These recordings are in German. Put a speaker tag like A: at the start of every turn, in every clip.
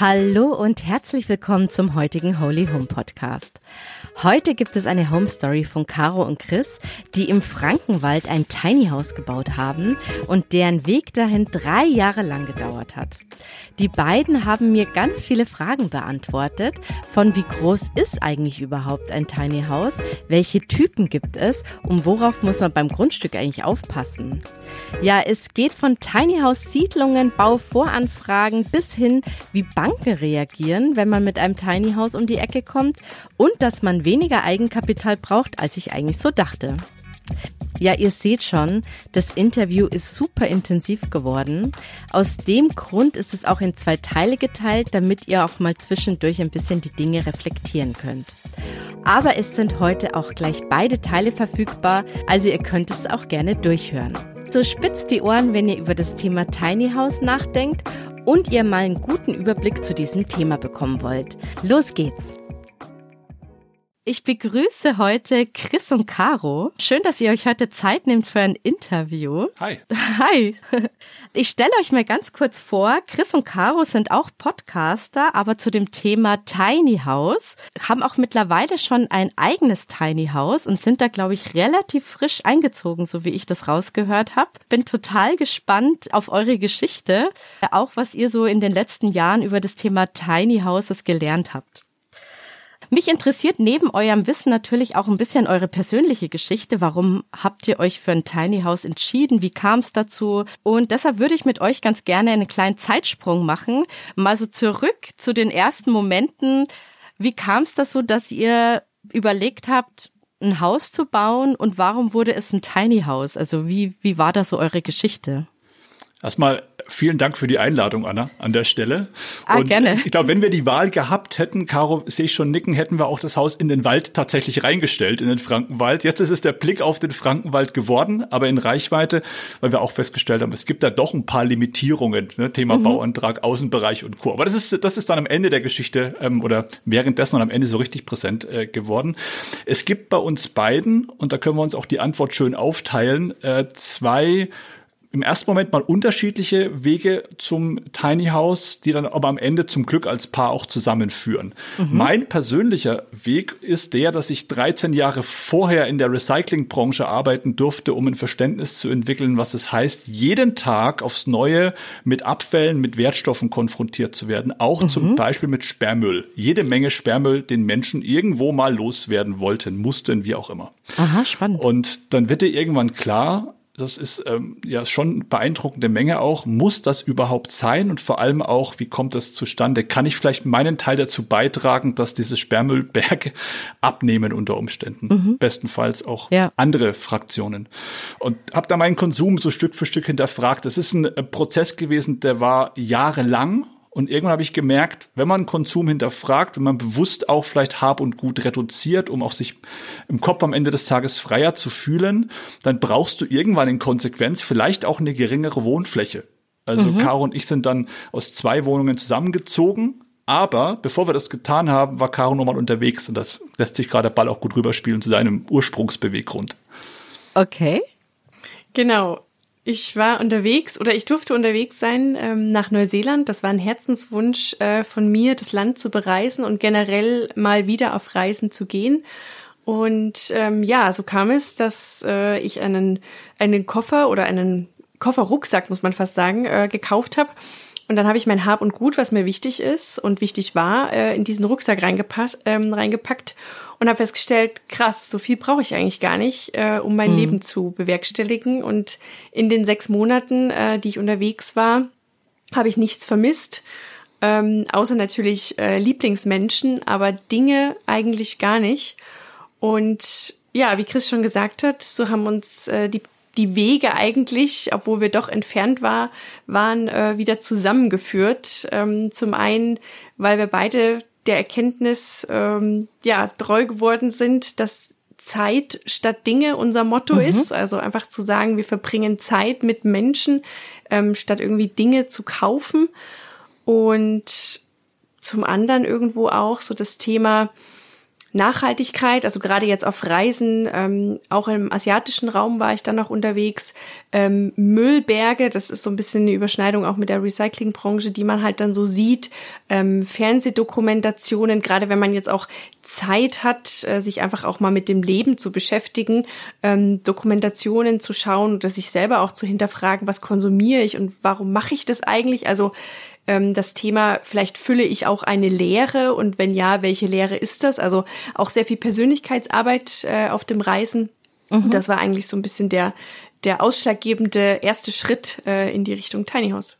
A: Hallo und herzlich willkommen zum heutigen Holy Home Podcast. Heute gibt es eine Home Story von Caro und Chris, die im Frankenwald ein Tiny House gebaut haben und deren Weg dahin drei Jahre lang gedauert hat. Die beiden haben mir ganz viele Fragen beantwortet, von wie groß ist eigentlich überhaupt ein Tiny House, welche Typen gibt es und worauf muss man beim Grundstück eigentlich aufpassen. Ja, es geht von Tiny House Siedlungen, Bauvoranfragen bis hin, wie Banken reagieren, wenn man mit einem Tiny House um die Ecke kommt und dass man weniger Eigenkapital braucht, als ich eigentlich so dachte. Ja, ihr seht schon, das Interview ist super intensiv geworden. Aus dem Grund ist es auch in zwei Teile geteilt, damit ihr auch mal zwischendurch ein bisschen die Dinge reflektieren könnt. Aber es sind heute auch gleich beide Teile verfügbar, also ihr könnt es auch gerne durchhören. So spitzt die Ohren, wenn ihr über das Thema Tiny House nachdenkt und ihr mal einen guten Überblick zu diesem Thema bekommen wollt. Los geht's! Ich begrüße heute Chris und Caro. Schön, dass ihr euch heute Zeit nehmt für ein Interview.
B: Hi.
A: Hi. Ich stelle euch mal ganz kurz vor, Chris und Caro sind auch Podcaster, aber zu dem Thema Tiny House, haben auch mittlerweile schon ein eigenes Tiny House und sind da, glaube ich, relativ frisch eingezogen, so wie ich das rausgehört habe. Bin total gespannt auf eure Geschichte, auch was ihr so in den letzten Jahren über das Thema Tiny Houses gelernt habt. Mich interessiert neben eurem Wissen natürlich auch ein bisschen eure persönliche Geschichte. Warum habt ihr euch für ein Tiny House entschieden? Wie kam es dazu? Und deshalb würde ich mit euch ganz gerne einen kleinen Zeitsprung machen. Mal so zurück zu den ersten Momenten. Wie kam es dazu, dass ihr überlegt habt, ein Haus zu bauen und warum wurde es ein Tiny House? Also wie, wie war da so eure Geschichte?
B: Erstmal vielen Dank für die Einladung, Anna, an der Stelle.
A: Ah, und gerne.
B: ich glaube, wenn wir die Wahl gehabt hätten, Caro, sehe ich schon nicken, hätten wir auch das Haus in den Wald tatsächlich reingestellt, in den Frankenwald. Jetzt ist es der Blick auf den Frankenwald geworden, aber in Reichweite, weil wir auch festgestellt haben, es gibt da doch ein paar Limitierungen, ne? Thema mhm. Bauantrag, Außenbereich und Co. Aber das ist, das ist dann am Ende der Geschichte ähm, oder währenddessen und am Ende so richtig präsent äh, geworden. Es gibt bei uns beiden, und da können wir uns auch die Antwort schön aufteilen, äh, zwei im ersten Moment mal unterschiedliche Wege zum Tiny House, die dann aber am Ende zum Glück als Paar auch zusammenführen. Mhm. Mein persönlicher Weg ist der, dass ich 13 Jahre vorher in der Recyclingbranche arbeiten durfte, um ein Verständnis zu entwickeln, was es heißt, jeden Tag aufs Neue mit Abfällen, mit Wertstoffen konfrontiert zu werden, auch mhm. zum Beispiel mit Sperrmüll. Jede Menge Sperrmüll, den Menschen irgendwo mal loswerden wollten, mussten, wie auch immer.
A: Aha, spannend.
B: Und dann wird dir irgendwann klar, das ist ähm, ja schon beeindruckende Menge auch. Muss das überhaupt sein? Und vor allem auch, wie kommt das zustande? Kann ich vielleicht meinen Teil dazu beitragen, dass diese Sperrmüllberge abnehmen unter Umständen? Mhm. Bestenfalls auch ja. andere Fraktionen. Und habe da meinen Konsum so Stück für Stück hinterfragt. Das ist ein äh, Prozess gewesen, der war jahrelang und irgendwann habe ich gemerkt, wenn man Konsum hinterfragt, wenn man bewusst auch vielleicht Hab und Gut reduziert, um auch sich im Kopf am Ende des Tages freier zu fühlen, dann brauchst du irgendwann in Konsequenz vielleicht auch eine geringere Wohnfläche. Also mhm. Caro und ich sind dann aus zwei Wohnungen zusammengezogen. Aber bevor wir das getan haben, war Caro nochmal unterwegs und das lässt sich gerade der Ball auch gut rüberspielen zu seinem Ursprungsbeweggrund.
A: Okay.
C: Genau. Ich war unterwegs oder ich durfte unterwegs sein ähm, nach Neuseeland. Das war ein Herzenswunsch äh, von mir, das Land zu bereisen und generell mal wieder auf Reisen zu gehen. Und ähm, ja, so kam es, dass äh, ich einen, einen Koffer oder einen Kofferrucksack, muss man fast sagen, äh, gekauft habe. Und dann habe ich mein Hab und Gut, was mir wichtig ist und wichtig war, äh, in diesen Rucksack reingepasst, ähm, reingepackt und habe festgestellt, krass, so viel brauche ich eigentlich gar nicht, äh, um mein mhm. Leben zu bewerkstelligen. Und in den sechs Monaten, äh, die ich unterwegs war, habe ich nichts vermisst, ähm, außer natürlich äh, Lieblingsmenschen, aber Dinge eigentlich gar nicht. Und ja, wie Chris schon gesagt hat, so haben uns äh, die die Wege eigentlich, obwohl wir doch entfernt war, waren äh, wieder zusammengeführt. Ähm, zum einen, weil wir beide der Erkenntnis ähm, ja treu geworden sind, dass Zeit statt Dinge unser Motto mhm. ist. Also einfach zu sagen, wir verbringen Zeit mit Menschen, ähm, statt irgendwie Dinge zu kaufen. Und zum anderen irgendwo auch so das Thema Nachhaltigkeit, also gerade jetzt auf Reisen, ähm, auch im asiatischen Raum war ich dann noch unterwegs. Ähm, Müllberge, das ist so ein bisschen eine Überschneidung auch mit der Recyclingbranche, die man halt dann so sieht. Ähm, Fernsehdokumentationen, gerade wenn man jetzt auch Zeit hat, äh, sich einfach auch mal mit dem Leben zu beschäftigen, ähm, Dokumentationen zu schauen oder sich selber auch zu hinterfragen, was konsumiere ich und warum mache ich das eigentlich? Also ähm, das Thema, vielleicht fülle ich auch eine Lehre und wenn ja, welche Lehre ist das? Also auch sehr viel Persönlichkeitsarbeit äh, auf dem Reisen. Mhm. Das war eigentlich so ein bisschen der, der ausschlaggebende erste Schritt äh, in die Richtung Tiny House.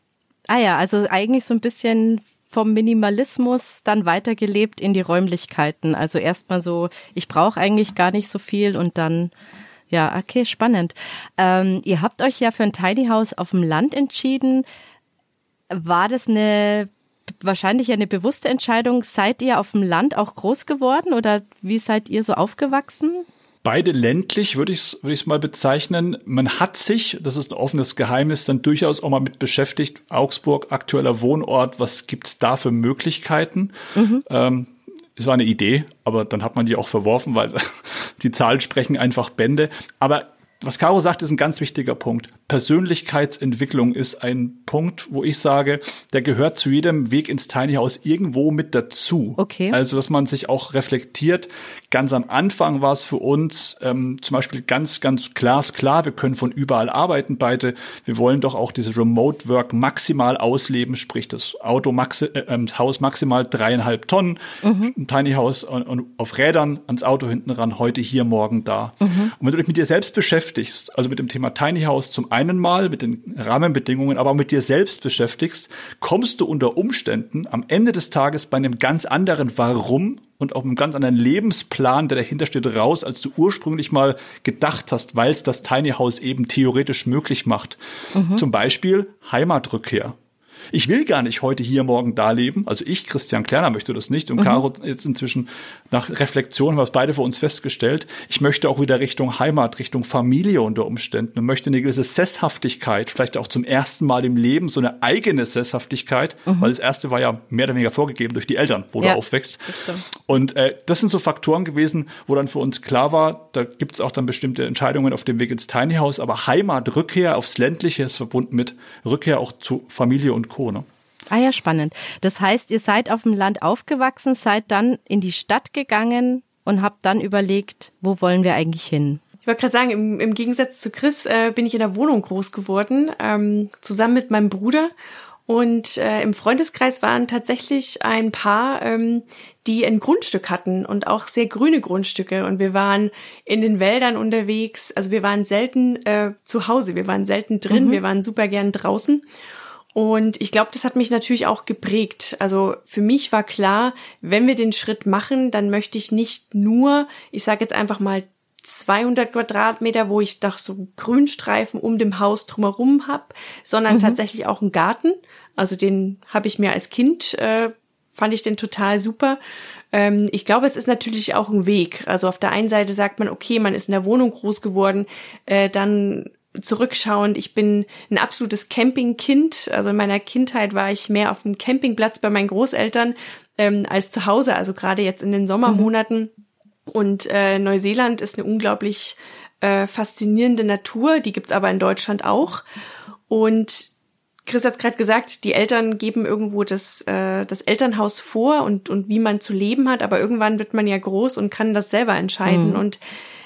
A: Ah ja, also eigentlich so ein bisschen vom Minimalismus dann weitergelebt in die Räumlichkeiten. Also erstmal so, ich brauche eigentlich gar nicht so viel und dann, ja, okay, spannend. Ähm, ihr habt euch ja für ein Tiny House auf dem Land entschieden. War das eine wahrscheinlich eine bewusste Entscheidung? Seid ihr auf dem Land auch groß geworden oder wie seid ihr so aufgewachsen?
B: Beide ländlich würde ich es würde ich's mal bezeichnen. Man hat sich, das ist ein offenes Geheimnis, dann durchaus auch mal mit beschäftigt. Augsburg, aktueller Wohnort, was gibt's da für Möglichkeiten? Mhm. Ähm, es war eine Idee, aber dann hat man die auch verworfen, weil die Zahlen sprechen einfach Bände. Aber was Caro sagt, ist ein ganz wichtiger Punkt. Persönlichkeitsentwicklung ist ein Punkt, wo ich sage, der gehört zu jedem Weg ins Tiny House irgendwo mit dazu.
A: Okay.
B: Also, dass man sich auch reflektiert. Ganz am Anfang war es für uns ähm, zum Beispiel ganz, ganz glasklar, wir können von überall arbeiten beide. Wir wollen doch auch diese Remote Work maximal ausleben, sprich das Auto maxi äh, ähm, Haus maximal dreieinhalb Tonnen, mhm. ein Tiny House und, und auf Rädern ans Auto hinten ran, heute hier, morgen da. Mhm. Und wenn du dich mit dir selbst beschäftigst, also mit dem Thema Tiny House zum einen mal, mit den Rahmenbedingungen, aber auch mit dir selbst beschäftigst, kommst du unter Umständen am Ende des Tages bei einem ganz anderen Warum und auch einem ganz anderen Lebensplan, der dahinter steht, raus, als du ursprünglich mal gedacht hast, weil es das Tiny House eben theoretisch möglich macht. Mhm. Zum Beispiel Heimatrückkehr ich will gar nicht heute hier, morgen da leben. Also ich, Christian Klerner, möchte das nicht. Und mhm. Caro jetzt inzwischen nach Reflexion haben wir es beide für uns festgestellt. Ich möchte auch wieder Richtung Heimat, Richtung Familie unter Umständen und möchte eine gewisse Sesshaftigkeit, vielleicht auch zum ersten Mal im Leben so eine eigene Sesshaftigkeit, mhm. weil das erste war ja mehr oder weniger vorgegeben durch die Eltern, wo ja, du aufwächst. Und äh, das sind so Faktoren gewesen, wo dann für uns klar war, da gibt es auch dann bestimmte Entscheidungen auf dem Weg ins Tiny House, aber Heimat, Rückkehr aufs Ländliche ist verbunden mit Rückkehr auch zu Familie und Co. Ne?
A: Ah ja, spannend. Das heißt, ihr seid auf dem Land aufgewachsen, seid dann in die Stadt gegangen und habt dann überlegt, wo wollen wir eigentlich hin?
C: Ich wollte gerade sagen, im, im, Gegensatz zu Chris äh, bin ich in der Wohnung groß geworden, ähm, zusammen mit meinem Bruder. Und äh, im Freundeskreis waren tatsächlich ein paar, ähm, die ein Grundstück hatten und auch sehr grüne Grundstücke. Und wir waren in den Wäldern unterwegs. Also wir waren selten äh, zu Hause, wir waren selten drin, mhm. wir waren super gern draußen. Und ich glaube, das hat mich natürlich auch geprägt. Also für mich war klar, wenn wir den Schritt machen, dann möchte ich nicht nur, ich sage jetzt einfach mal 200 Quadratmeter, wo ich doch so Grünstreifen um dem Haus drumherum hab, sondern mhm. tatsächlich auch einen Garten. Also den habe ich mir als Kind, äh, fand ich den total super. Ähm, ich glaube, es ist natürlich auch ein Weg. Also auf der einen Seite sagt man, okay, man ist in der Wohnung groß geworden, äh, dann zurückschauend, ich bin ein absolutes Campingkind. Also in meiner Kindheit war ich mehr auf dem Campingplatz bei meinen Großeltern ähm, als zu Hause, also gerade jetzt in den Sommermonaten. Mhm. Und äh, Neuseeland ist eine unglaublich äh, faszinierende Natur, die gibt's aber in Deutschland auch. Und Chris hat gerade gesagt, die Eltern geben irgendwo das, äh, das Elternhaus vor und, und wie man zu leben hat, aber irgendwann wird man ja groß und kann das selber entscheiden. Mhm. Und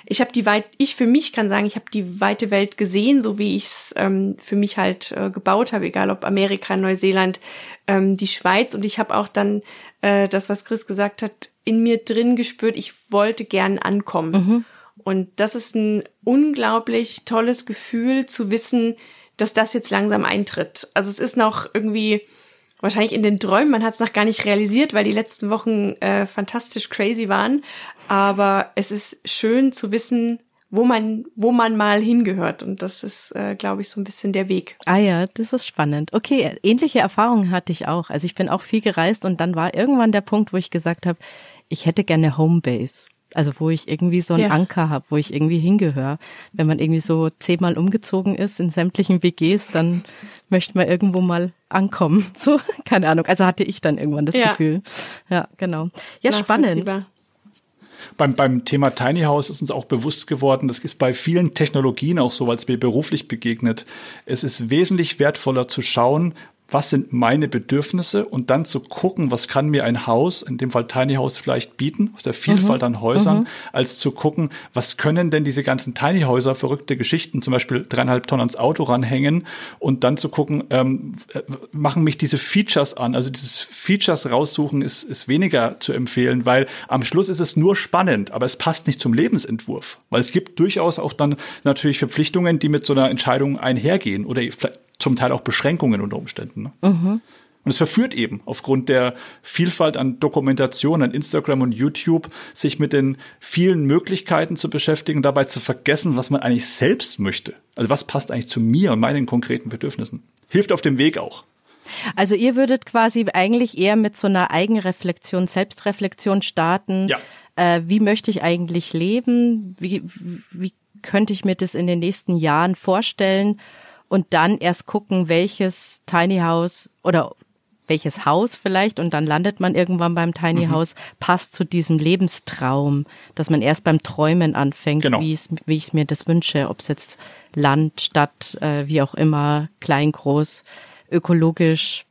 C: ich habe die weit, ich für mich kann sagen, ich habe die weite Welt gesehen, so wie ich es ähm, für mich halt äh, gebaut habe, egal ob Amerika, Neuseeland, ähm, die Schweiz. Und ich habe auch dann äh, das, was Chris gesagt hat, in mir drin gespürt, ich wollte gern ankommen. Mhm. Und das ist ein unglaublich tolles Gefühl zu wissen, dass das jetzt langsam eintritt. Also es ist noch irgendwie wahrscheinlich in den Träumen. Man hat es noch gar nicht realisiert, weil die letzten Wochen äh, fantastisch crazy waren. Aber es ist schön zu wissen, wo man, wo man mal hingehört. Und das ist, äh, glaube ich, so ein bisschen der Weg.
A: Ah ja, das ist spannend. Okay, ähnliche Erfahrungen hatte ich auch. Also ich bin auch viel gereist und dann war irgendwann der Punkt, wo ich gesagt habe, ich hätte gerne Homebase. Also wo ich irgendwie so einen ja. Anker habe, wo ich irgendwie hingehöre. Wenn man irgendwie so zehnmal umgezogen ist in sämtlichen WGs, dann möchte man irgendwo mal ankommen. So, keine Ahnung. Also hatte ich dann irgendwann das ja. Gefühl. Ja, genau. Ja, spannend.
B: Beim, beim Thema Tiny House ist uns auch bewusst geworden, das ist bei vielen Technologien auch so, weil es mir beruflich begegnet. Es ist wesentlich wertvoller zu schauen, was sind meine Bedürfnisse und dann zu gucken, was kann mir ein Haus, in dem Fall Tiny House vielleicht bieten, aus der Vielfalt mhm. an Häusern, mhm. als zu gucken, was können denn diese ganzen Tiny Häuser, verrückte Geschichten, zum Beispiel dreieinhalb Tonnen ans Auto ranhängen und dann zu gucken, ähm, äh, machen mich diese Features an. Also dieses Features raussuchen ist, ist weniger zu empfehlen, weil am Schluss ist es nur spannend, aber es passt nicht zum Lebensentwurf. Weil es gibt durchaus auch dann natürlich Verpflichtungen, die mit so einer Entscheidung einhergehen oder zum Teil auch Beschränkungen unter Umständen. Ne? Mhm. Und es verführt eben aufgrund der Vielfalt an Dokumentation an Instagram und YouTube, sich mit den vielen Möglichkeiten zu beschäftigen, dabei zu vergessen, was man eigentlich selbst möchte. Also was passt eigentlich zu mir und meinen konkreten Bedürfnissen. Hilft auf dem Weg auch.
A: Also ihr würdet quasi eigentlich eher mit so einer Eigenreflexion, Selbstreflexion starten. Ja. Äh, wie möchte ich eigentlich leben? Wie, wie könnte ich mir das in den nächsten Jahren vorstellen? Und dann erst gucken, welches Tiny House oder welches Haus vielleicht und dann landet man irgendwann beim Tiny mhm. House, passt zu diesem Lebenstraum, dass man erst beim Träumen anfängt, genau. wie, ich mir das wünsche, ob es jetzt Land, Stadt, äh, wie auch immer, klein, groß, ökologisch,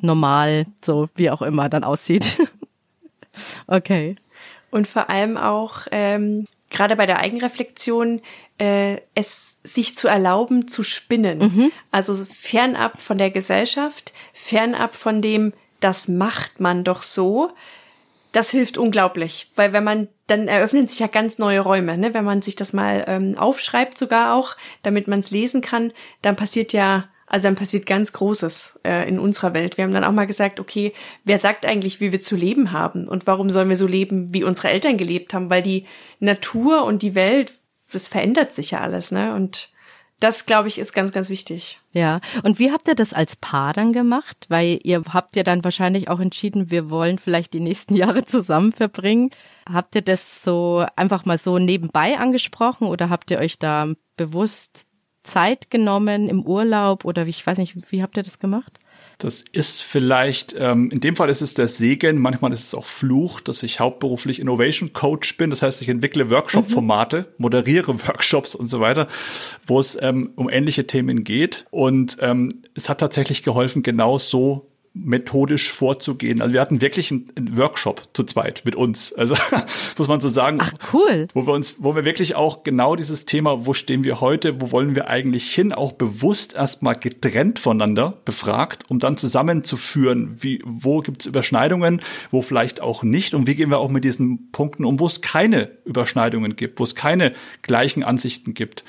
A: normal, so wie auch immer dann aussieht. okay.
C: Und vor allem auch ähm, gerade bei der Eigenreflexion äh, es sich zu erlauben zu spinnen. Mhm. Also fernab von der Gesellschaft, fernab von dem, das macht man doch so. Das hilft unglaublich, weil wenn man, dann eröffnen sich ja ganz neue Räume, ne? wenn man sich das mal ähm, aufschreibt sogar auch, damit man es lesen kann, dann passiert ja also dann passiert ganz Großes äh, in unserer Welt. Wir haben dann auch mal gesagt, okay, wer sagt eigentlich, wie wir zu leben haben und warum sollen wir so leben, wie unsere Eltern gelebt haben? Weil die Natur und die Welt das verändert sich ja alles, ne? Und das, glaube ich, ist ganz, ganz wichtig.
A: Ja. Und wie habt ihr das als Paar dann gemacht? Weil ihr habt ja dann wahrscheinlich auch entschieden, wir wollen vielleicht die nächsten Jahre zusammen verbringen. Habt ihr das so einfach mal so nebenbei angesprochen oder habt ihr euch da bewusst Zeit genommen im Urlaub oder wie, ich weiß nicht, wie habt ihr das gemacht?
B: Das ist vielleicht, ähm, in dem Fall ist es der Segen, manchmal ist es auch Fluch, dass ich hauptberuflich Innovation Coach bin. Das heißt, ich entwickle Workshop-Formate, mhm. moderiere Workshops und so weiter, wo es ähm, um ähnliche Themen geht. Und ähm, es hat tatsächlich geholfen, genau so methodisch vorzugehen. Also wir hatten wirklich einen, einen, Workshop zu zweit mit uns. Also muss man so sagen.
A: Ach cool.
B: Wo wir uns, wo wir wirklich auch genau dieses Thema, wo stehen wir heute, wo wollen wir eigentlich hin, auch bewusst erstmal getrennt voneinander befragt, um dann zusammenzuführen, wie, wo gibt es Überschneidungen, wo vielleicht auch nicht und wie gehen wir auch mit diesen Punkten um, wo es keine Überschneidungen gibt, wo es keine gleichen Ansichten gibt.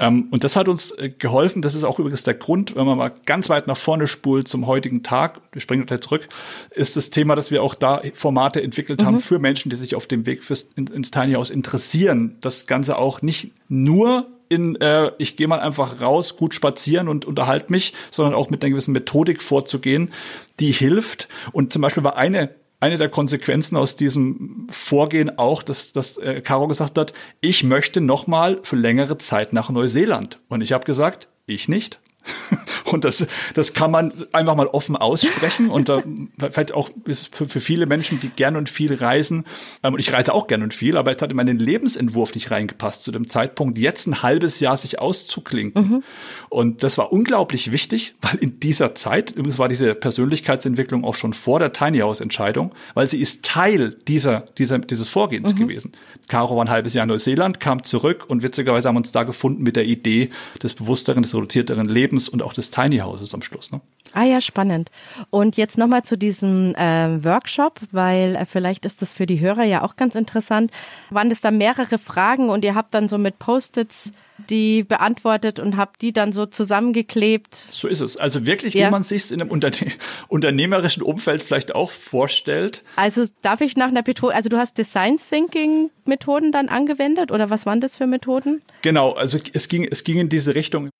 B: Ähm, und das hat uns äh, geholfen. Das ist auch übrigens der Grund, wenn man mal ganz weit nach vorne spult zum heutigen Tag, wir springen gleich zurück, ist das Thema, dass wir auch da Formate entwickelt mhm. haben für Menschen, die sich auf dem Weg fürs, ins Tiny House interessieren. Das Ganze auch nicht nur in, äh, ich gehe mal einfach raus, gut spazieren und unterhalte mich, sondern auch mit einer gewissen Methodik vorzugehen, die hilft. Und zum Beispiel war eine eine der Konsequenzen aus diesem Vorgehen auch, dass, dass äh, Caro gesagt hat, ich möchte noch mal für längere Zeit nach Neuseeland. Und ich habe gesagt, ich nicht. Und das, das kann man einfach mal offen aussprechen. Und da vielleicht auch ist für, für viele Menschen, die gern und viel reisen, ähm, und ich reise auch gern und viel, aber es hat in meinen Lebensentwurf nicht reingepasst zu dem Zeitpunkt, jetzt ein halbes Jahr sich auszuklinken. Mhm. Und das war unglaublich wichtig, weil in dieser Zeit, übrigens war diese Persönlichkeitsentwicklung auch schon vor der Tiny House Entscheidung, weil sie ist Teil dieser, dieser, dieses Vorgehens mhm. gewesen. Caro war ein halbes Jahr in Neuseeland, kam zurück und witzigerweise haben wir uns da gefunden mit der Idee des bewussteren, des reduzierteren Lebens und auch des Tiny Houses am Schluss. Ne?
A: Ah ja, spannend. Und jetzt nochmal zu diesem äh, Workshop, weil äh, vielleicht ist das für die Hörer ja auch ganz interessant. Waren es da mehrere Fragen und ihr habt dann so mit Post-its die beantwortet und habt die dann so zusammengeklebt.
B: So ist es. Also wirklich, ja. wie man sich in einem Unterne unternehmerischen Umfeld vielleicht auch vorstellt.
A: Also darf ich nach einer Methode, also du hast Design Thinking Methoden dann angewendet oder was waren das für Methoden?
B: Genau, also es ging, es ging in diese Richtung.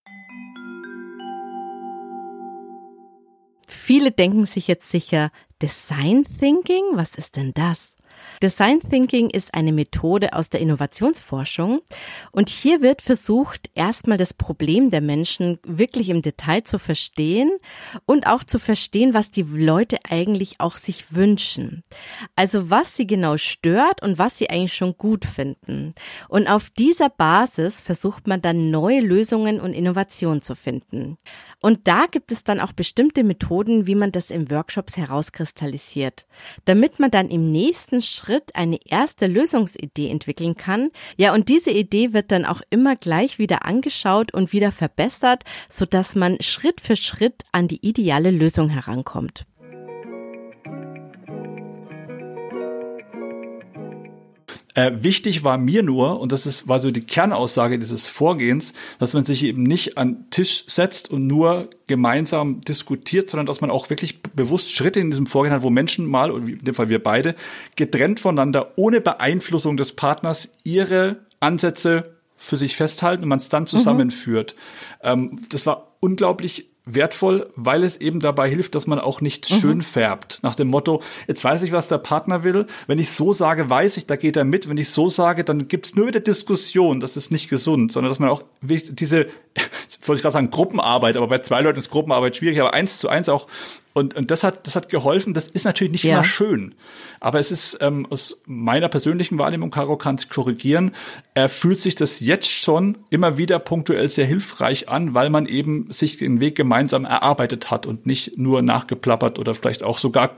A: Viele denken sich jetzt sicher, Design Thinking, was ist denn das? Design Thinking ist eine Methode aus der Innovationsforschung und hier wird versucht, erstmal das Problem der Menschen wirklich im Detail zu verstehen und auch zu verstehen, was die Leute eigentlich auch sich wünschen. Also was sie genau stört und was sie eigentlich schon gut finden. Und auf dieser Basis versucht man dann neue Lösungen und Innovationen zu finden. Und da gibt es dann auch bestimmte Methoden, wie man das im Workshops herauskristallisiert, damit man dann im nächsten Schritt eine erste Lösungsidee entwickeln kann. Ja, und diese Idee wird dann auch immer gleich wieder angeschaut und wieder verbessert, so dass man Schritt für Schritt an die ideale Lösung herankommt.
B: Äh, wichtig war mir nur, und das ist, war so die Kernaussage dieses Vorgehens, dass man sich eben nicht an Tisch setzt und nur gemeinsam diskutiert, sondern dass man auch wirklich bewusst Schritte in diesem Vorgehen hat, wo Menschen mal, und in dem Fall wir beide, getrennt voneinander, ohne Beeinflussung des Partners, ihre Ansätze für sich festhalten und man es dann zusammenführt. Mhm. Ähm, das war unglaublich wertvoll, weil es eben dabei hilft, dass man auch nicht mhm. schön färbt. Nach dem Motto, jetzt weiß ich, was der Partner will. Wenn ich so sage, weiß ich, da geht er mit. Wenn ich so sage, dann gibt's nur wieder Diskussion. Das ist nicht gesund, sondern dass man auch diese, wollte ich gerade sagen, Gruppenarbeit, aber bei zwei Leuten ist Gruppenarbeit schwierig, aber eins zu eins auch und, und das hat das hat geholfen. Das ist natürlich nicht ja. immer schön, aber es ist ähm, aus meiner persönlichen Wahrnehmung, Caro kann es korrigieren, äh, fühlt sich das jetzt schon immer wieder punktuell sehr hilfreich an, weil man eben sich den Weg gemeinsam erarbeitet hat und nicht nur nachgeplappert oder vielleicht auch sogar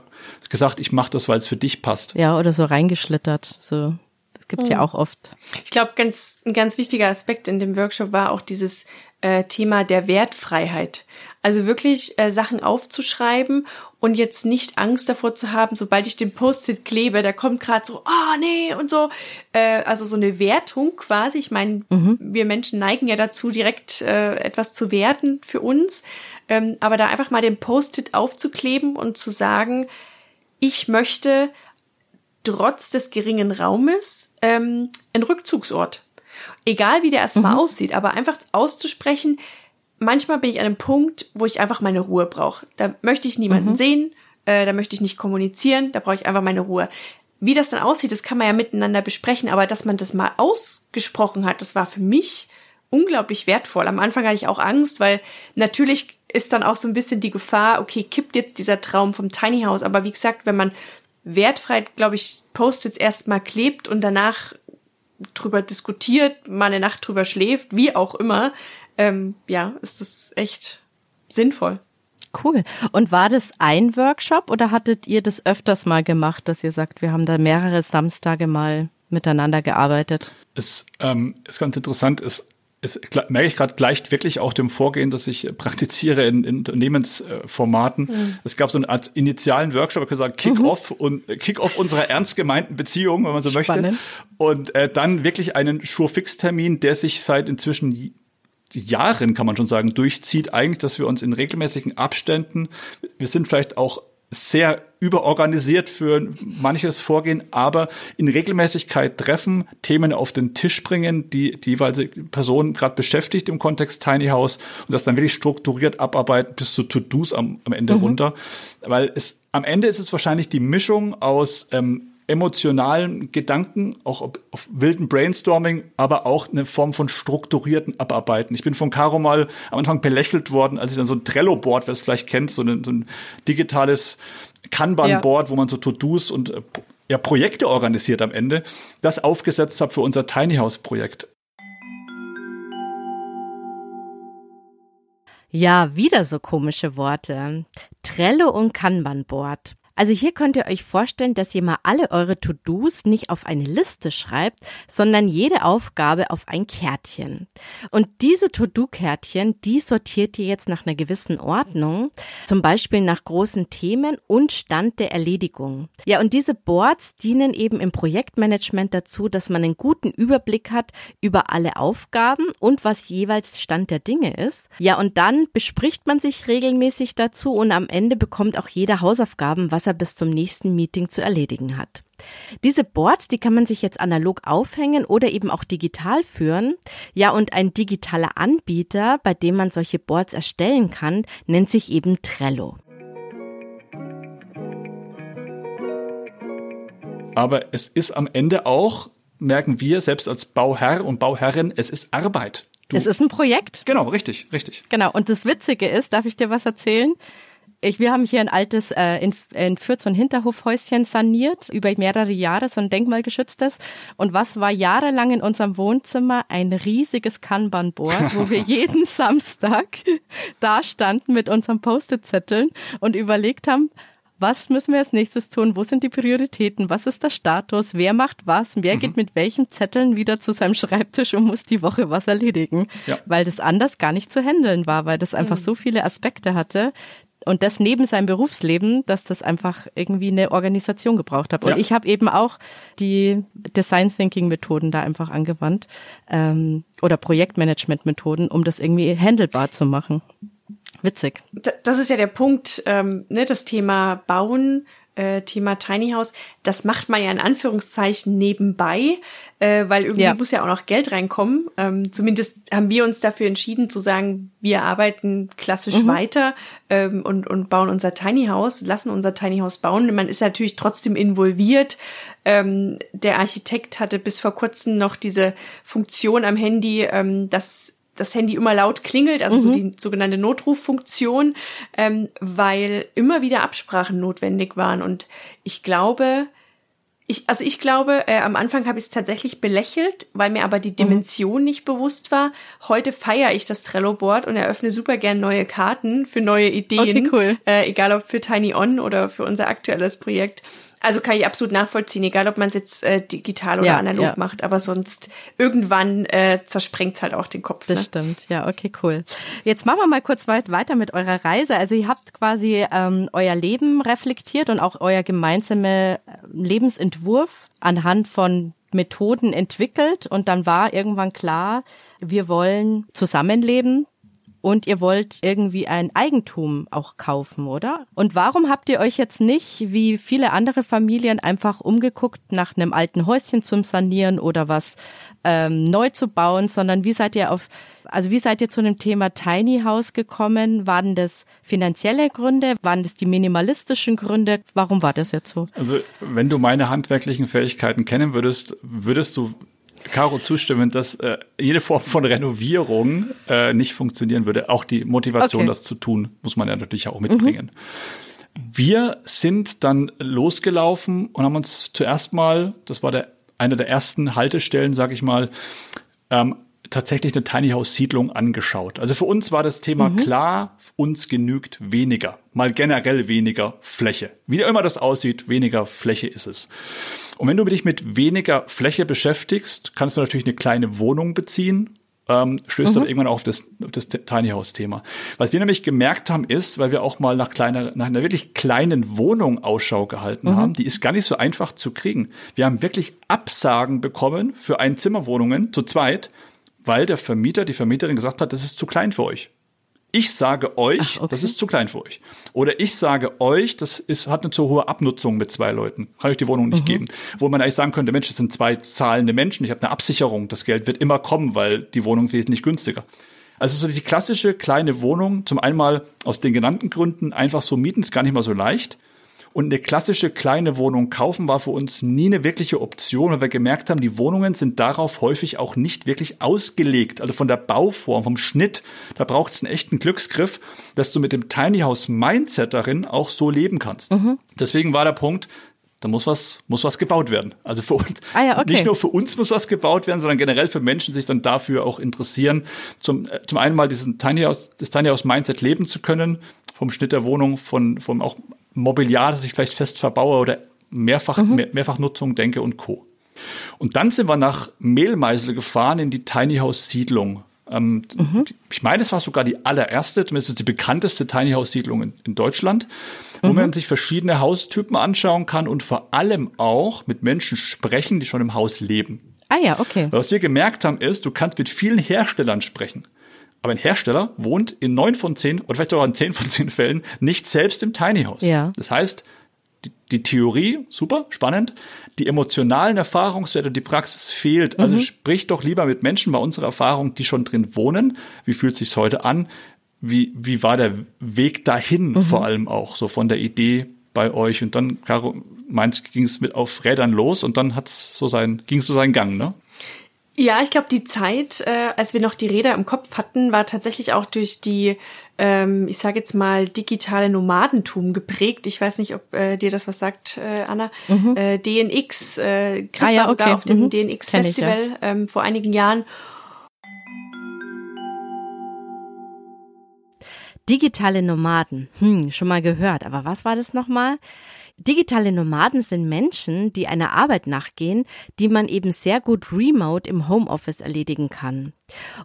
B: gesagt, ich mache das, weil es für dich passt.
A: Ja, oder so reingeschlittert. So das gibt's mhm. ja auch oft.
C: Ich glaube, ganz ein ganz wichtiger Aspekt in dem Workshop war auch dieses äh, Thema der Wertfreiheit. Also wirklich äh, Sachen aufzuschreiben und jetzt nicht Angst davor zu haben, sobald ich den Post-it klebe, da kommt gerade so, ah oh, nee und so. Äh, also so eine Wertung quasi. Ich meine, mhm. wir Menschen neigen ja dazu, direkt äh, etwas zu werten für uns. Ähm, aber da einfach mal den Post-it aufzukleben und zu sagen, ich möchte trotz des geringen Raumes ähm, einen Rückzugsort. Egal wie der erstmal mhm. aussieht, aber einfach auszusprechen, manchmal bin ich an einem Punkt, wo ich einfach meine Ruhe brauche. Da möchte ich niemanden mhm. sehen, äh, da möchte ich nicht kommunizieren, da brauche ich einfach meine Ruhe. Wie das dann aussieht, das kann man ja miteinander besprechen, aber dass man das mal ausgesprochen hat, das war für mich unglaublich wertvoll. Am Anfang hatte ich auch Angst, weil natürlich ist dann auch so ein bisschen die Gefahr, okay, kippt jetzt dieser Traum vom Tiny House. Aber wie gesagt, wenn man wertfrei, glaube ich, Post-its erstmal klebt und danach drüber diskutiert, mal eine Nacht drüber schläft, wie auch immer, ähm, ja, ist das echt sinnvoll.
A: Cool. Und war das ein Workshop oder hattet ihr das öfters mal gemacht, dass ihr sagt, wir haben da mehrere Samstage mal miteinander gearbeitet?
B: Es ähm, ist ganz interessant, es es merke ich gerade gleicht wirklich auch dem Vorgehen, das ich praktiziere in, in Unternehmensformaten. Mhm. Es gab so eine Art initialen Workshop, ich kann sagen Kick-off mhm. und Kick-off unserer ernst gemeinten Beziehung, wenn man so Spannend. möchte. Und äh, dann wirklich einen Sure-Fix-Termin, der sich seit inzwischen Jahren, kann man schon sagen, durchzieht, eigentlich, dass wir uns in regelmäßigen Abständen, wir sind vielleicht auch sehr überorganisiert für manches Vorgehen, aber in Regelmäßigkeit treffen, Themen auf den Tisch bringen, die die jeweilige Person gerade beschäftigt im Kontext Tiny House und das dann wirklich strukturiert abarbeiten bis zu To-Dos am, am Ende mhm. runter. Weil es am Ende ist es wahrscheinlich die Mischung aus ähm, emotionalen Gedanken, auch auf wilden Brainstorming, aber auch eine Form von strukturierten Abarbeiten. Ich bin von Caro mal am Anfang belächelt worden, als ich dann so ein Trello-Board, wer es vielleicht kennt, so ein, so ein digitales Kanban-Board, ja. wo man so To-Dos und äh, ja, Projekte organisiert am Ende, das aufgesetzt habe für unser Tiny House-Projekt.
A: Ja, wieder so komische Worte. Trello und Kanban-Board. Also hier könnt ihr euch vorstellen, dass ihr mal alle eure To-Dos nicht auf eine Liste schreibt, sondern jede Aufgabe auf ein Kärtchen. Und diese To-Do-Kärtchen, die sortiert ihr jetzt nach einer gewissen Ordnung, zum Beispiel nach großen Themen und Stand der Erledigung. Ja, und diese Boards dienen eben im Projektmanagement dazu, dass man einen guten Überblick hat über alle Aufgaben und was jeweils Stand der Dinge ist. Ja, und dann bespricht man sich regelmäßig dazu und am Ende bekommt auch jeder Hausaufgaben, was was er bis zum nächsten Meeting zu erledigen hat. Diese Boards, die kann man sich jetzt analog aufhängen oder eben auch digital führen. Ja, und ein digitaler Anbieter, bei dem man solche Boards erstellen kann, nennt sich eben Trello.
B: aber es ist am Ende auch, merken wir selbst als Bauherr und Bauherrin, es ist Arbeit.
A: Du, es ist ein Projekt.
B: Genau, richtig, richtig.
A: Genau. Und das Witzige ist, darf ich dir was erzählen? Ich, wir haben hier ein altes äh, in, in Fürth so ein Hinterhofhäuschen saniert, über mehrere Jahre, so ein denkmalgeschütztes. Und was war jahrelang in unserem Wohnzimmer? Ein riesiges Kanban-Board, wo wir jeden Samstag da standen mit unserem Post-it-Zetteln und überlegt haben, was müssen wir als nächstes tun? Wo sind die Prioritäten? Was ist der Status? Wer macht was? Wer mhm. geht mit welchen Zetteln wieder zu seinem Schreibtisch und muss die Woche was erledigen? Ja. Weil das anders gar nicht zu handeln war, weil das einfach mhm. so viele Aspekte hatte, und das neben seinem Berufsleben, dass das einfach irgendwie eine Organisation gebraucht hat. Und ja. ich habe eben auch die Design Thinking Methoden da einfach angewandt ähm, oder Projektmanagement Methoden, um das irgendwie handelbar zu machen. Witzig.
C: Das ist ja der Punkt, ähm, ne, das Thema Bauen, äh, Thema Tiny House, das macht man ja in Anführungszeichen nebenbei, äh, weil irgendwie ja. muss ja auch noch Geld reinkommen. Ähm, zumindest haben wir uns dafür entschieden zu sagen, wir arbeiten klassisch mhm. weiter ähm, und, und bauen unser Tiny House, lassen unser Tiny House bauen. Man ist natürlich trotzdem involviert. Ähm, der Architekt hatte bis vor kurzem noch diese Funktion am Handy, ähm, dass das Handy immer laut klingelt, also mhm. so die sogenannte Notruffunktion, ähm, weil immer wieder Absprachen notwendig waren. Und ich glaube, ich, also ich glaube, äh, am Anfang habe ich es tatsächlich belächelt, weil mir aber die mhm. Dimension mhm. nicht bewusst war. Heute feiere ich das Trello-Board und eröffne super gern neue Karten für neue Ideen. Okay, cool. Äh, egal ob für Tiny On oder für unser aktuelles Projekt. Also kann ich absolut nachvollziehen, egal ob man es jetzt äh, digital oder ja, analog ja. macht, aber sonst irgendwann äh, zersprengt halt auch den Kopf.
A: Das
C: ne?
A: stimmt, ja, okay, cool. Jetzt machen wir mal kurz weit weiter mit eurer Reise. Also ihr habt quasi ähm, euer Leben reflektiert und auch euer gemeinsame äh, Lebensentwurf anhand von Methoden entwickelt und dann war irgendwann klar, wir wollen zusammenleben, und ihr wollt irgendwie ein Eigentum auch kaufen, oder? Und warum habt ihr euch jetzt nicht, wie viele andere Familien, einfach umgeguckt nach einem alten Häuschen zum Sanieren oder was ähm, neu zu bauen, sondern wie seid ihr auf, also wie seid ihr zu dem Thema Tiny House gekommen? Waren das finanzielle Gründe? Waren das die minimalistischen Gründe? Warum war das jetzt so?
B: Also, wenn du meine handwerklichen Fähigkeiten kennen würdest, würdest du Caro zustimmen, dass äh, jede Form von Renovierung äh, nicht funktionieren würde. Auch die Motivation, okay. das zu tun, muss man ja natürlich auch mitbringen. Mhm. Wir sind dann losgelaufen und haben uns zuerst mal, das war der eine der ersten Haltestellen, sag ich mal, ähm, tatsächlich eine Tiny House Siedlung angeschaut. Also für uns war das Thema mhm. klar, uns genügt weniger, mal generell weniger Fläche. Wie immer das aussieht, weniger Fläche ist es. Und wenn du dich mit weniger Fläche beschäftigst, kannst du natürlich eine kleine Wohnung beziehen ähm, stößt mhm. dann irgendwann auf das, auf das Tiny House Thema. Was wir nämlich gemerkt haben ist, weil wir auch mal nach kleiner, nach einer wirklich kleinen Wohnung Ausschau gehalten mhm. haben, die ist gar nicht so einfach zu kriegen. Wir haben wirklich Absagen bekommen für Einzimmerwohnungen zu zweit, weil der Vermieter, die Vermieterin gesagt hat, das ist zu klein für euch. Ich sage euch, Ach, okay. das ist zu klein für euch. Oder ich sage euch, das ist, hat eine zu hohe Abnutzung mit zwei Leuten. Kann ich die Wohnung nicht mhm. geben. Wo man eigentlich sagen könnte, Mensch, das sind zwei zahlende Menschen. Ich habe eine Absicherung. Das Geld wird immer kommen, weil die Wohnung wesentlich günstiger. Also so die klassische kleine Wohnung, zum einmal aus den genannten Gründen einfach so mieten, ist gar nicht mal so leicht. Und eine klassische kleine Wohnung kaufen war für uns nie eine wirkliche Option, weil wir gemerkt haben, die Wohnungen sind darauf häufig auch nicht wirklich ausgelegt. Also von der Bauform, vom Schnitt, da braucht es einen echten Glücksgriff, dass du mit dem Tiny House Mindset darin auch so leben kannst. Mhm. Deswegen war der Punkt, da muss was, muss was gebaut werden. Also für uns, ah ja, okay. nicht nur für uns muss was gebaut werden, sondern generell für Menschen, die sich dann dafür auch interessieren, zum, äh, zum einen mal diesen Tiny House, das Tiny House Mindset leben zu können, vom Schnitt der Wohnung, von, vom auch Mobiliar, das ich vielleicht fest verbaue oder mehrfach, mhm. mehr, Mehrfachnutzung denke und Co. Und dann sind wir nach Mehlmeisel gefahren in die Tiny House Siedlung. Ähm, mhm. Ich meine, es war sogar die allererste, zumindest die bekannteste Tiny House Siedlung in, in Deutschland, wo mhm. man sich verschiedene Haustypen anschauen kann und vor allem auch mit Menschen sprechen, die schon im Haus leben.
A: Ah ja, okay.
B: Was wir gemerkt haben, ist, du kannst mit vielen Herstellern sprechen. Aber ein Hersteller wohnt in neun von zehn oder vielleicht sogar in zehn von zehn Fällen nicht selbst im Tiny House. Ja. Das heißt, die, die Theorie, super, spannend. Die emotionalen Erfahrungswerte und die Praxis fehlt. Also mhm. sprich doch lieber mit Menschen bei unserer Erfahrung, die schon drin wohnen. Wie fühlt sich's heute an? Wie, wie war der Weg dahin mhm. vor allem auch, so von der Idee bei euch? Und dann, Caro, meins ging es mit auf Rädern los und dann hat's so sein, ging es so seinen Gang, ne?
C: Ja, ich glaube, die Zeit, äh, als wir noch die Räder im Kopf hatten, war tatsächlich auch durch die, ähm, ich sage jetzt mal, digitale Nomadentum geprägt. Ich weiß nicht, ob äh, dir das was sagt, äh, Anna. Mhm. Äh, DNX, äh, Chris ah, ja, war sogar okay. auf dem mhm. DNX-Festival ja. ähm, vor einigen Jahren.
A: Digitale Nomaden, hm, schon mal gehört, aber was war das nochmal? Digitale Nomaden sind Menschen, die einer Arbeit nachgehen, die man eben sehr gut remote im Homeoffice erledigen kann.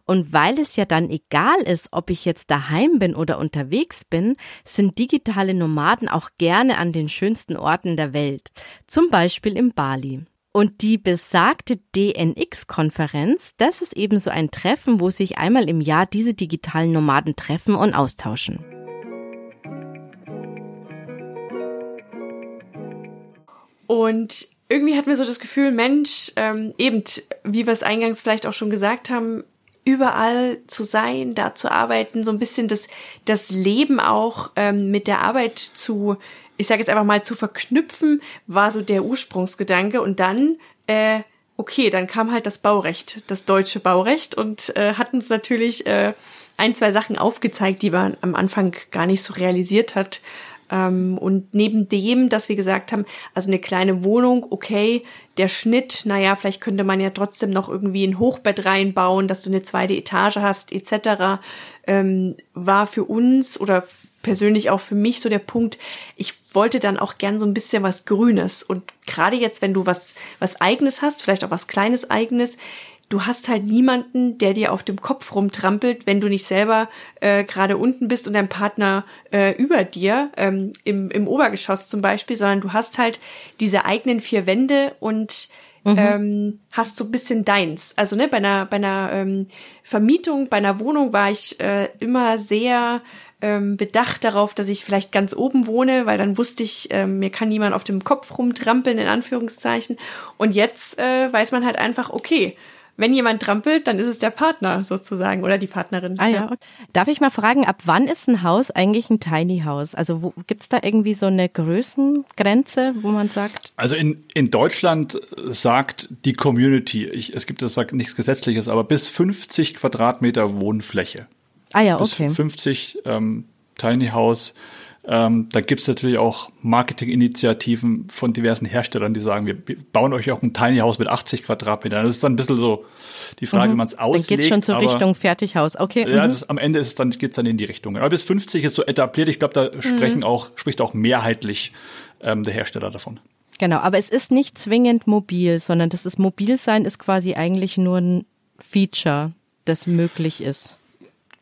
A: Und weil es ja dann egal ist, ob ich jetzt daheim bin oder unterwegs bin, sind digitale Nomaden auch gerne an den schönsten Orten der Welt, zum Beispiel im Bali. Und die besagte DNX-Konferenz, das ist eben so ein Treffen, wo sich einmal im Jahr diese digitalen Nomaden treffen und austauschen.
C: Und irgendwie hat mir so das Gefühl, Mensch, ähm, eben, wie wir es eingangs vielleicht auch schon gesagt haben, überall zu sein, da zu arbeiten, so ein bisschen das, das Leben auch ähm, mit der Arbeit zu, ich sage jetzt einfach mal, zu verknüpfen, war so der Ursprungsgedanke. Und dann, äh, okay, dann kam halt das Baurecht, das deutsche Baurecht und äh, hat uns natürlich äh, ein, zwei Sachen aufgezeigt, die man am Anfang gar nicht so realisiert hat. Ähm, und neben dem, dass wir gesagt haben, also eine kleine Wohnung, okay, der Schnitt, naja, vielleicht könnte man ja trotzdem noch irgendwie ein Hochbett reinbauen, dass du eine zweite Etage hast, etc., ähm, war für uns oder persönlich auch für mich so der Punkt, ich wollte dann auch gern so ein bisschen was Grünes. Und gerade jetzt, wenn du was, was eigenes hast, vielleicht auch was kleines eigenes, du hast halt niemanden, der dir auf dem Kopf rumtrampelt, wenn du nicht selber äh, gerade unten bist und dein Partner äh, über dir, ähm, im, im Obergeschoss zum Beispiel, sondern du hast halt diese eigenen vier Wände und mhm. ähm, hast so ein bisschen deins. Also ne, bei einer, bei einer ähm, Vermietung, bei einer Wohnung war ich äh, immer sehr ähm, bedacht darauf, dass ich vielleicht ganz oben wohne, weil dann wusste ich, äh, mir kann niemand auf dem Kopf rumtrampeln, in Anführungszeichen. Und jetzt äh, weiß man halt einfach, okay, wenn jemand trampelt, dann ist es der Partner sozusagen oder die Partnerin.
A: Ah ja. Darf ich mal fragen, ab wann ist ein Haus eigentlich ein Tiny House? Also gibt es da irgendwie so eine Größengrenze, wo man sagt?
B: Also in, in Deutschland sagt die Community, ich, es gibt das sagt nichts Gesetzliches, aber bis 50 Quadratmeter Wohnfläche.
A: Ah ja, okay.
B: Bis 50 ähm, Tiny House ähm, da gibt es natürlich auch Marketinginitiativen von diversen Herstellern, die sagen, wir bauen euch auch ein Tiny House mit 80 Quadratmetern. Das ist dann ein bisschen so die Frage, mhm. wie man es auslegt.
A: Dann geht schon zur aber, Richtung Fertighaus, okay.
B: Ja, mhm. ist, am Ende ist es dann, geht's dann in die Richtung. Aber bis 50 ist so etabliert. Ich glaube, da mhm. sprechen auch, spricht auch mehrheitlich ähm, der Hersteller davon.
A: Genau, aber es ist nicht zwingend mobil, sondern das ist Mobilsein ist quasi eigentlich nur ein Feature, das möglich ist.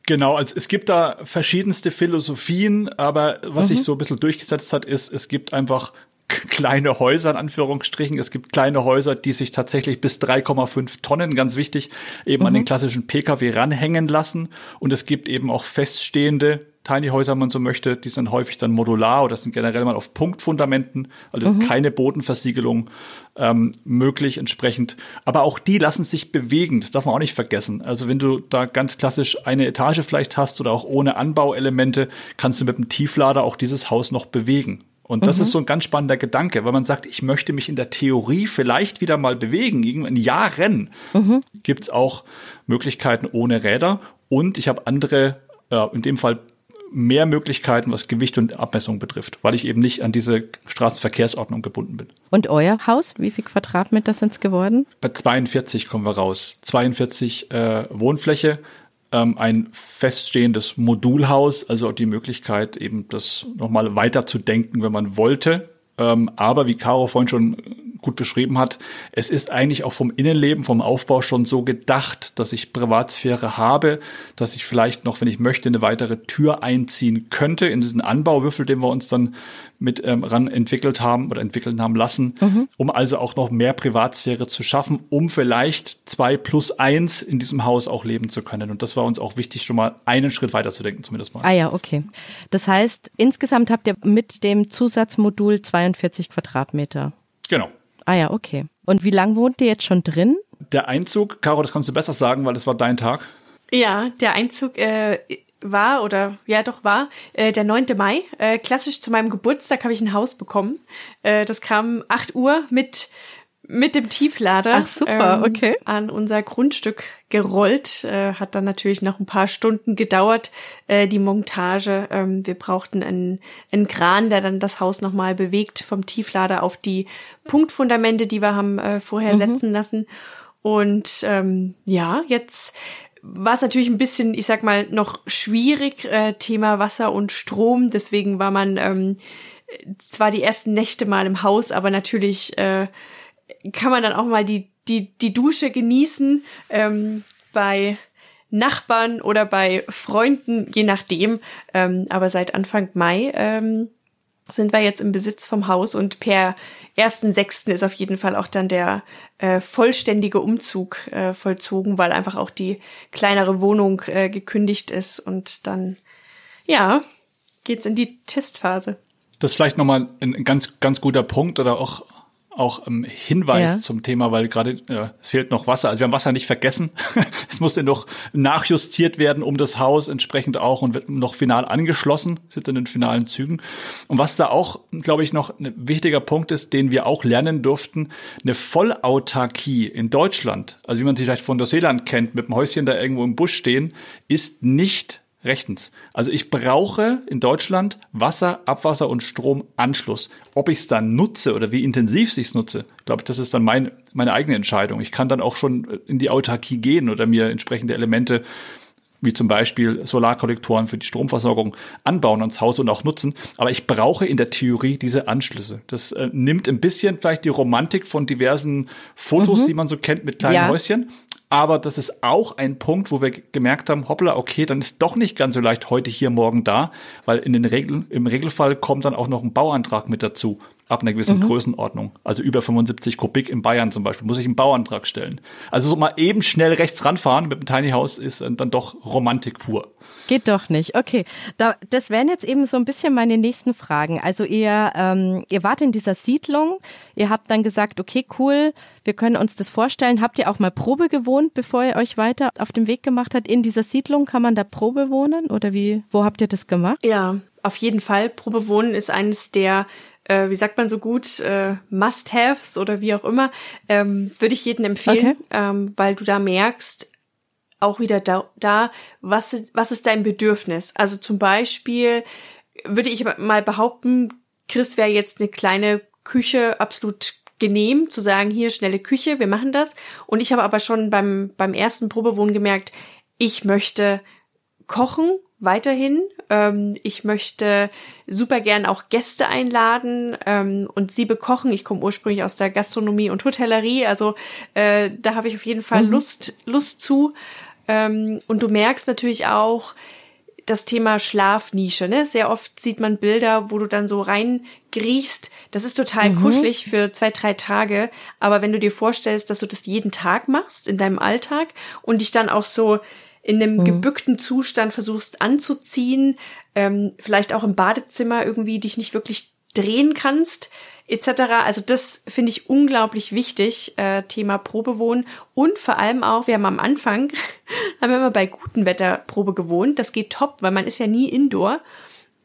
B: Genau, also es gibt da verschiedenste Philosophien, aber was mhm. sich so ein bisschen durchgesetzt hat, ist, es gibt einfach kleine Häuser in Anführungsstrichen. Es gibt kleine Häuser, die sich tatsächlich bis 3,5 Tonnen, ganz wichtig, eben mhm. an den mhm. klassischen Pkw ranhängen lassen. Und es gibt eben auch feststehende Tiny Häuser, wenn man so möchte, die sind häufig dann modular oder sind generell mal auf Punktfundamenten, also mhm. keine Bodenversiegelung ähm, möglich entsprechend. Aber auch die lassen sich bewegen, das darf man auch nicht vergessen. Also wenn du da ganz klassisch eine Etage vielleicht hast oder auch ohne Anbauelemente, kannst du mit dem Tieflader auch dieses Haus noch bewegen. Und das mhm. ist so ein ganz spannender Gedanke, weil man sagt, ich möchte mich in der Theorie vielleicht wieder mal bewegen. In Jahren mhm. gibt's auch Möglichkeiten ohne Räder. Und ich habe andere, äh, in dem Fall mehr Möglichkeiten, was Gewicht und Abmessung betrifft, weil ich eben nicht an diese Straßenverkehrsordnung gebunden bin.
A: Und euer Haus, wie viel Quadratmeter sind es geworden?
B: Bei 42 kommen wir raus. 42 äh, Wohnfläche, ähm, ein feststehendes Modulhaus, also die Möglichkeit, eben das nochmal weiter zu denken, wenn man wollte. Ähm, aber wie Caro vorhin schon gut beschrieben hat, es ist eigentlich auch vom Innenleben, vom Aufbau schon so gedacht, dass ich Privatsphäre habe, dass ich vielleicht noch, wenn ich möchte, eine weitere Tür einziehen könnte in diesen Anbauwürfel, den wir uns dann mit ähm, ran entwickelt haben oder entwickeln haben lassen, mhm. um also auch noch mehr Privatsphäre zu schaffen, um vielleicht zwei plus eins in diesem Haus auch leben zu können. Und das war uns auch wichtig, schon mal einen Schritt weiter zu denken, zumindest mal.
A: Ah ja, okay. Das heißt, insgesamt habt ihr mit dem Zusatzmodul 42 Quadratmeter.
B: Genau.
A: Ah ja, okay. Und wie lange wohnt ihr jetzt schon drin?
B: Der Einzug, Caro, das kannst du besser sagen, weil das war dein Tag.
C: Ja, der Einzug äh, war oder ja doch war äh, der 9. Mai. Äh, klassisch zu meinem Geburtstag habe ich ein Haus bekommen. Äh, das kam 8 Uhr mit mit dem Tieflader
A: Ach, super,
C: ähm,
A: okay.
C: an unser Grundstück gerollt. Äh, hat dann natürlich noch ein paar Stunden gedauert, äh, die Montage. Ähm, wir brauchten einen, einen Kran, der dann das Haus nochmal bewegt vom Tieflader auf die Punktfundamente, die wir haben äh, vorher
A: Mhm.
C: setzen lassen. Und ähm, ja, jetzt war es natürlich ein bisschen, ich sag mal, noch schwierig, äh, Thema Wasser und Strom. Deswegen war man ähm, zwar die ersten Nächte mal im Haus, aber natürlich äh, kann man dann auch mal die, die, die Dusche genießen ähm, bei Nachbarn oder bei Freunden, je nachdem. Ähm, aber seit Anfang Mai ähm, sind wir jetzt im Besitz vom Haus und per 1.6. ist auf jeden Fall auch dann der äh, vollständige Umzug äh, vollzogen, weil einfach auch die kleinere Wohnung äh, gekündigt ist und dann, ja, geht's in die Testphase.
B: Das ist vielleicht nochmal ein ganz, ganz guter Punkt oder auch, auch ähm, Hinweis
A: Ja.
B: zum Thema, weil gerade äh, es fehlt noch Wasser. Also wir haben Wasser nicht vergessen. es musste noch nachjustiert werden um das Haus entsprechend auch und wird noch final angeschlossen, sind in den finalen Zügen. Und was da auch, glaube ich, noch ein wichtiger Punkt ist, den wir auch lernen durften, eine Vollautarkie in Deutschland, also wie man sie vielleicht von Neuseeland kennt, mit dem Häuschen da irgendwo im Busch stehen, ist nicht rechtens. Also ich brauche in Deutschland Wasser, Abwasser und Stromanschluss. Ob ich es dann nutze oder wie intensiv ich es nutze, glaube ich, das ist dann mein, meine eigene Entscheidung. Ich kann dann auch schon in die Autarkie gehen oder mir entsprechende Elemente wie zum Beispiel Solarkollektoren für die Stromversorgung anbauen ans Haus und auch nutzen. Aber ich brauche in der Theorie diese Anschlüsse. Das äh, nimmt ein bisschen vielleicht die Romantik von diversen Fotos, die man so kennt mit kleinen
A: Ja.
B: Häuschen. Aber das ist auch ein Punkt, wo wir ge- gemerkt haben, hoppla, okay, dann ist doch nicht ganz so leicht heute hier, morgen da, weil in den Regeln, im Regelfall kommt dann auch noch ein Bauantrag mit dazu, ab einer gewissen Größenordnung. Also über 75 Kubik in Bayern zum Beispiel, muss ich einen Bauantrag stellen. Also so mal eben schnell rechts ranfahren mit dem Tiny House ist dann doch Romantik pur.
A: Geht doch nicht. Okay, da, das wären jetzt eben so ein bisschen meine nächsten Fragen. Also ihr, ähm, ihr wart in dieser Siedlung, ihr habt dann gesagt, okay, cool, wir können uns das vorstellen. Habt ihr auch mal Probe gewohnt, bevor ihr euch weiter auf den Weg gemacht habt? In dieser Siedlung kann man da Probe wohnen oder wie? Wo habt ihr das gemacht?
C: Ja, auf jeden Fall. Probewohnen ist eines der, äh, wie sagt man so gut, äh, Must-Haves oder wie auch immer. Ähm, Würde ich jedem empfehlen,
A: Okay.
C: ähm, weil du da merkst, auch wieder da, da was, was ist dein Bedürfnis? Also zum Beispiel würde ich mal behaupten, Chris wäre jetzt eine kleine Küche absolut genehm, zu sagen, hier schnelle Küche, wir machen das. Und ich habe aber schon beim, beim ersten Probewohnen gemerkt, ich möchte kochen weiterhin. Ähm, ich möchte super gern auch Gäste einladen ähm, und sie bekochen. Ich komme ursprünglich aus der Gastronomie und Hotellerie, also äh, da habe ich auf jeden Fall Lust, Lust zu. Ähm, und du merkst natürlich auch das Thema Schlafnische. Ne? Sehr oft sieht man Bilder, wo du dann so reingriechst. Das ist total kuschelig für zwei, drei Tage. Aber wenn du dir vorstellst, dass du das jeden Tag machst in deinem Alltag und dich dann auch so in einem gebückten Zustand versuchst anzuziehen, ähm, vielleicht auch im Badezimmer irgendwie dich nicht wirklich drehen kannst, etc. Also das finde ich unglaublich wichtig, äh, Thema Probewohnen. Und vor allem auch, wir haben am Anfang, haben wir immer bei gutem Wetter Probe gewohnt. Das geht top, weil man ist ja nie indoor.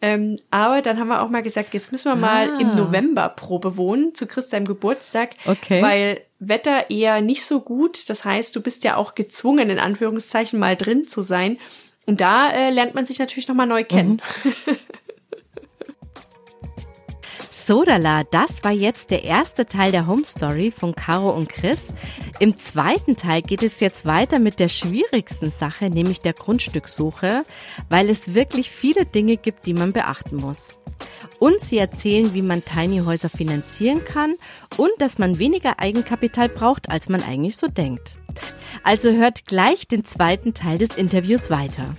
C: Ähm, aber dann haben wir auch mal gesagt, jetzt müssen wir mal
A: Ah.
C: im November Probe wohnen, zu Christian Geburtstag.
A: Okay.
C: Weil Wetter eher nicht so gut. Das heißt, du bist ja auch gezwungen, in Anführungszeichen, mal drin zu sein. Und da äh, lernt man sich natürlich nochmal neu kennen.
A: Sodala, das war jetzt der erste Teil der Home Story von Caro und Chris. Im zweiten Teil geht es jetzt weiter mit der schwierigsten Sache, nämlich der Grundstückssuche, weil es wirklich viele Dinge gibt, die man beachten muss. Und sie erzählen, wie man Tiny Häuser finanzieren kann und dass man weniger Eigenkapital braucht, als man eigentlich so denkt. Also hört gleich den zweiten Teil des Interviews weiter.